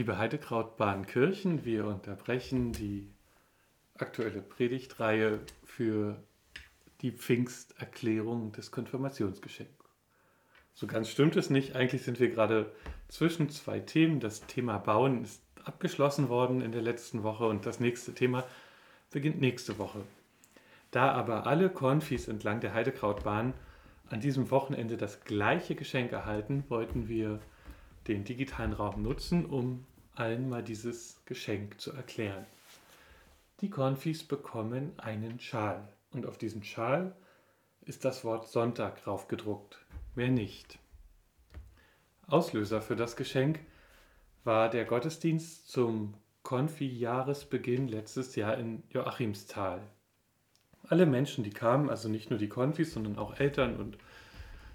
Liebe Heidekrautbahnkirchen, wir unterbrechen die aktuelle Predigtreihe für die Pfingsterklärung des Konfirmationsgeschenks. So ganz stimmt es nicht. Eigentlich sind wir gerade zwischen zwei Themen. Das Thema Bauen ist abgeschlossen worden in der letzten Woche und das nächste Thema beginnt nächste Woche. Da aber alle Konfis entlang der Heidekrautbahn an diesem Wochenende das gleiche Geschenk erhalten, wollten wir den digitalen Raum nutzen, um allen mal dieses Geschenk zu erklären. Die Konfis bekommen einen Schal und auf diesem Schal ist das Wort Sonntag draufgedruckt. Mehr nicht. Auslöser für das Geschenk war der Gottesdienst zum Konfi-Jahresbeginn letztes Jahr in Joachimsthal. Alle Menschen, die kamen, also nicht nur die Konfis, sondern auch Eltern und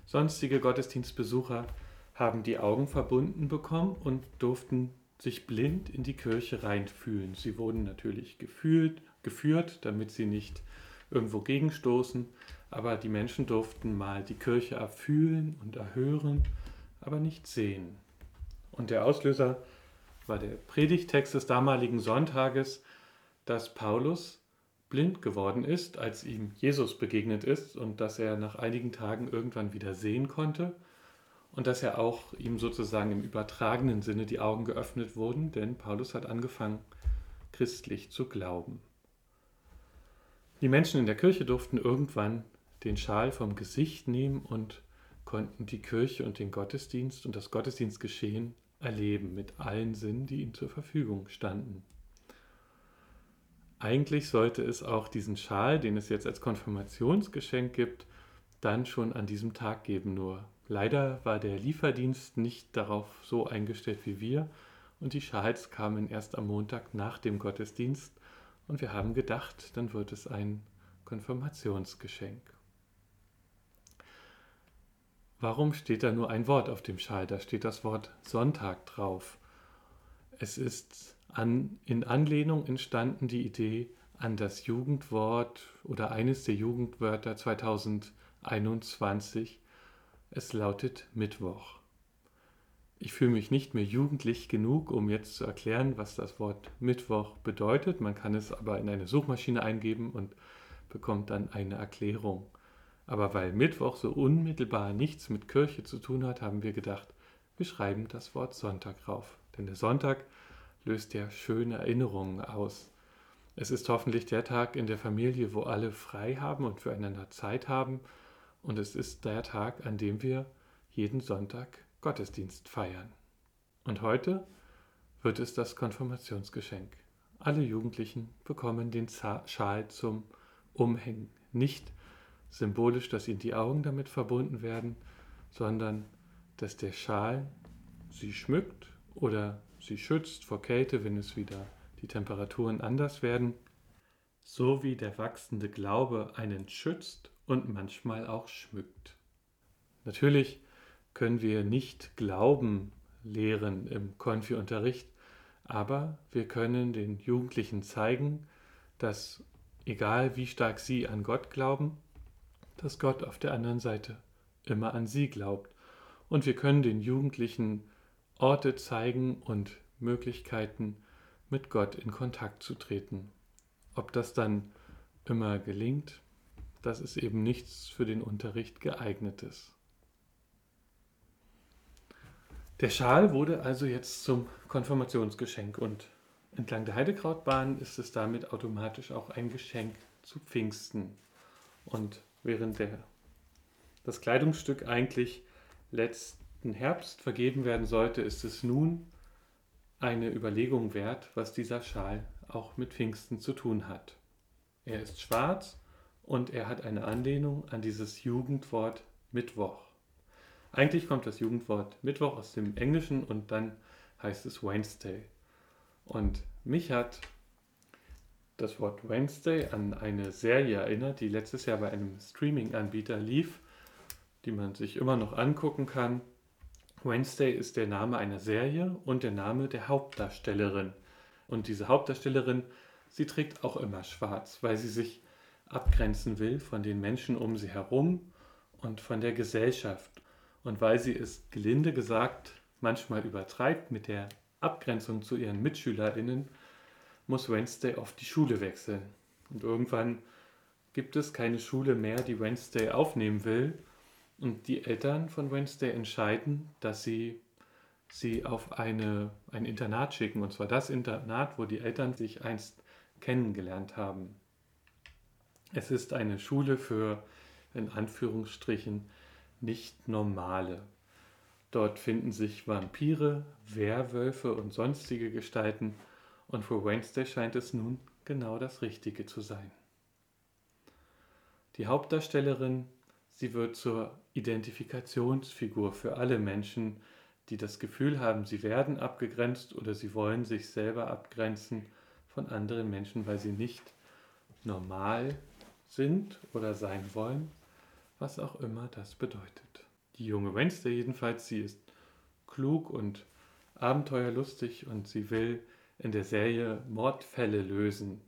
sonstige Gottesdienstbesucher, haben die Augen verbunden bekommen und durften sich blind in die Kirche reinfühlen. Sie wurden natürlich gefühlt, geführt, damit sie nicht irgendwo gegenstoßen, aber die Menschen durften mal die Kirche erfühlen und erhören, aber nicht sehen. Und der Auslöser war der Predigtext des damaligen Sonntages, dass Paulus blind geworden ist, als ihm Jesus begegnet ist und dass er nach einigen Tagen irgendwann wieder sehen konnte und dass er auch ihm sozusagen im übertragenen Sinne die Augen geöffnet wurden, denn Paulus hat angefangen, christlich zu glauben. Die Menschen in der Kirche durften irgendwann den Schal vom Gesicht nehmen und konnten die Kirche und den Gottesdienst und das Gottesdienstgeschehen erleben mit allen Sinnen, die ihnen zur Verfügung standen. Eigentlich sollte es auch diesen Schal, den es jetzt als Konfirmationsgeschenk gibt, dann schon an diesem Tag geben. Nur leider war der Lieferdienst nicht darauf so eingestellt wie wir und die Schals kamen erst am Montag nach dem Gottesdienst und wir haben gedacht, dann wird es ein Konfirmationsgeschenk. Warum steht da nur ein Wort auf dem Schal? Da steht das Wort Sonntag drauf. Es ist an, in Anlehnung entstanden die Idee an das Jugendwort oder eines der Jugendwörter 2021. Es lautet Mittwoch. Ich fühle mich nicht mehr jugendlich genug, um jetzt zu erklären, was das Wort Mittwoch bedeutet. Man kann es aber in eine Suchmaschine eingeben und bekommt dann eine Erklärung. Aber weil Mittwoch so unmittelbar nichts mit Kirche zu tun hat, haben wir gedacht, wir schreiben das Wort Sonntag rauf. Denn der Sonntag löst ja schöne Erinnerungen aus. Es ist hoffentlich der Tag in der Familie, wo alle frei haben und füreinander Zeit haben. Und es ist der Tag, an dem wir jeden Sonntag Gottesdienst feiern. Und heute wird es das Konfirmationsgeschenk. Alle Jugendlichen bekommen den Schal zum Umhängen. Nicht symbolisch, dass ihnen die Augen damit verbunden werden, sondern dass der Schal sie schmückt oder sie schützt vor Kälte, wenn es wieder die Temperaturen anders werden, so wie der wachsende Glaube einen schützt und manchmal auch schmückt. Natürlich können wir nicht Glauben lehren im Konfi-Unterricht, aber wir können den Jugendlichen zeigen, dass egal wie stark sie an Gott glauben, dass Gott auf der anderen Seite immer an sie glaubt. Und wir können den Jugendlichen Orte zeigen und Möglichkeiten, mit Gott in Kontakt zu treten. Ob das dann immer gelingt, das ist eben nichts für den Unterricht geeignetes. Der Schal wurde also jetzt zum Konfirmationsgeschenk und entlang der Heidekrautbahn ist es damit automatisch auch ein Geschenk zu Pfingsten. Und während der, das Kleidungsstück eigentlich letzten Herbst vergeben werden sollte, ist es nun eine Überlegung wert, was dieser Schal auch mit Pfingsten zu tun hat. Er ist schwarz und er hat eine Anlehnung an dieses Jugendwort Mittwoch. Eigentlich kommt das Jugendwort Mittwoch aus dem Englischen und dann heißt es Wednesday. Und mich hat das Wort Wednesday an eine Serie erinnert, die letztes Jahr bei einem Streaming-Anbieter lief, die man sich immer noch angucken kann. Wednesday ist der Name einer Serie und der Name der Hauptdarstellerin. Und diese Hauptdarstellerin, sie trägt auch immer schwarz, weil sie sich abgrenzen will von den Menschen um sie herum und von der Gesellschaft. Und weil sie es gelinde gesagt manchmal übertreibt mit der Abgrenzung zu ihren MitschülerInnen muss Wednesday oft die Schule wechseln. Und irgendwann gibt es keine Schule mehr, die Wednesday aufnehmen will. Und die Eltern von Wednesday entscheiden, dass sie sie auf eine, ein Internat schicken. Und zwar das Internat, wo die Eltern sich einst kennengelernt haben. Es ist eine Schule für, in Anführungsstrichen, nicht normale. Dort finden sich Vampire, Werwölfe und sonstige Gestalten. Und für Wednesday scheint es nun genau das Richtige zu sein. Die Hauptdarstellerin, sie wird zur Identifikationsfigur für alle Menschen, die das Gefühl haben, sie werden abgegrenzt oder sie wollen sich selber abgrenzen von anderen Menschen, weil sie nicht normal sind oder sein wollen, was auch immer das bedeutet. Die junge Wednesday jedenfalls, sie ist klug und abenteuerlustig und sie will in der Serie Mordfälle lösen.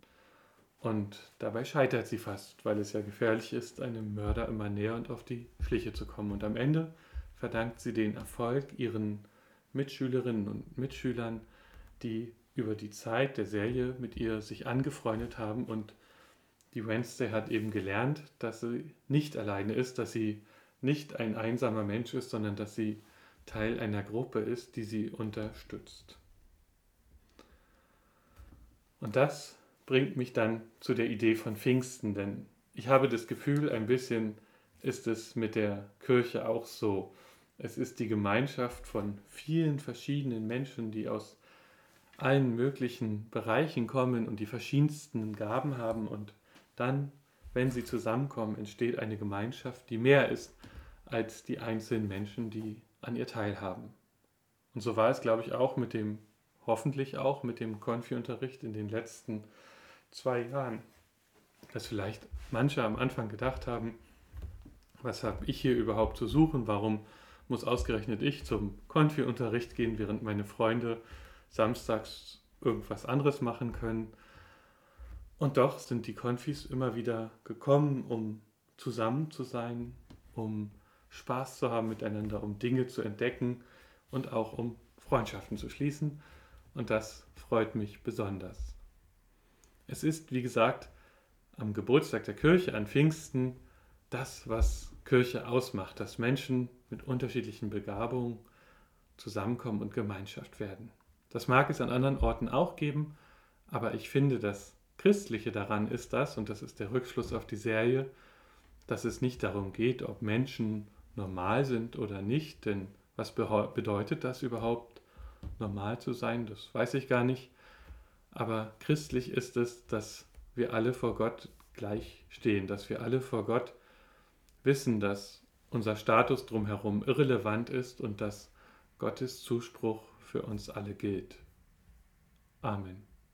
Und dabei scheitert sie fast, weil es ja gefährlich ist, einem Mörder immer näher und auf die Schliche zu kommen. Und am Ende verdankt sie den Erfolg ihren Mitschülerinnen und Mitschülern, die über die Zeit der Serie mit ihr sich angefreundet haben und die Wednesday hat eben gelernt, dass sie nicht alleine ist, dass sie nicht ein einsamer Mensch ist, sondern dass sie Teil einer Gruppe ist, die sie unterstützt. Und das bringt mich dann zu der Idee von Pfingsten, denn ich habe das Gefühl, ein bisschen ist es mit der Kirche auch so. Es ist die Gemeinschaft von vielen verschiedenen Menschen, die aus allen möglichen Bereichen kommen und die verschiedensten Gaben haben und dann, wenn sie zusammenkommen, entsteht eine Gemeinschaft, die mehr ist als die einzelnen Menschen, die an ihr teilhaben. Und so war es, glaube ich, auch mit dem, hoffentlich auch mit dem Konfi-Unterricht in den letzten zwei Jahren, dass vielleicht manche am Anfang gedacht haben, was habe ich hier überhaupt zu suchen, warum muss ausgerechnet ich zum Konfi-Unterricht gehen, während meine Freunde samstags irgendwas anderes machen können. Und doch sind die Konfis immer wieder gekommen, um zusammen zu sein, um Spaß zu haben miteinander, um Dinge zu entdecken und auch um Freundschaften zu schließen. Und das freut mich besonders. Es ist, wie gesagt, am Geburtstag der Kirche, an Pfingsten, das, was Kirche ausmacht, dass Menschen mit unterschiedlichen Begabungen zusammenkommen und Gemeinschaft werden. Das mag es an anderen Orten auch geben, aber ich finde, das Christliche daran ist das, und das ist der Rückschluss auf die Serie, dass es nicht darum geht, ob Menschen normal sind oder nicht, denn was bedeutet das überhaupt, normal zu sein? Das weiß ich gar nicht. Aber christlich ist es, dass wir alle vor Gott gleich stehen, dass wir alle vor Gott wissen, dass unser Status drumherum irrelevant ist und dass Gottes Zuspruch für uns alle gilt. Amen.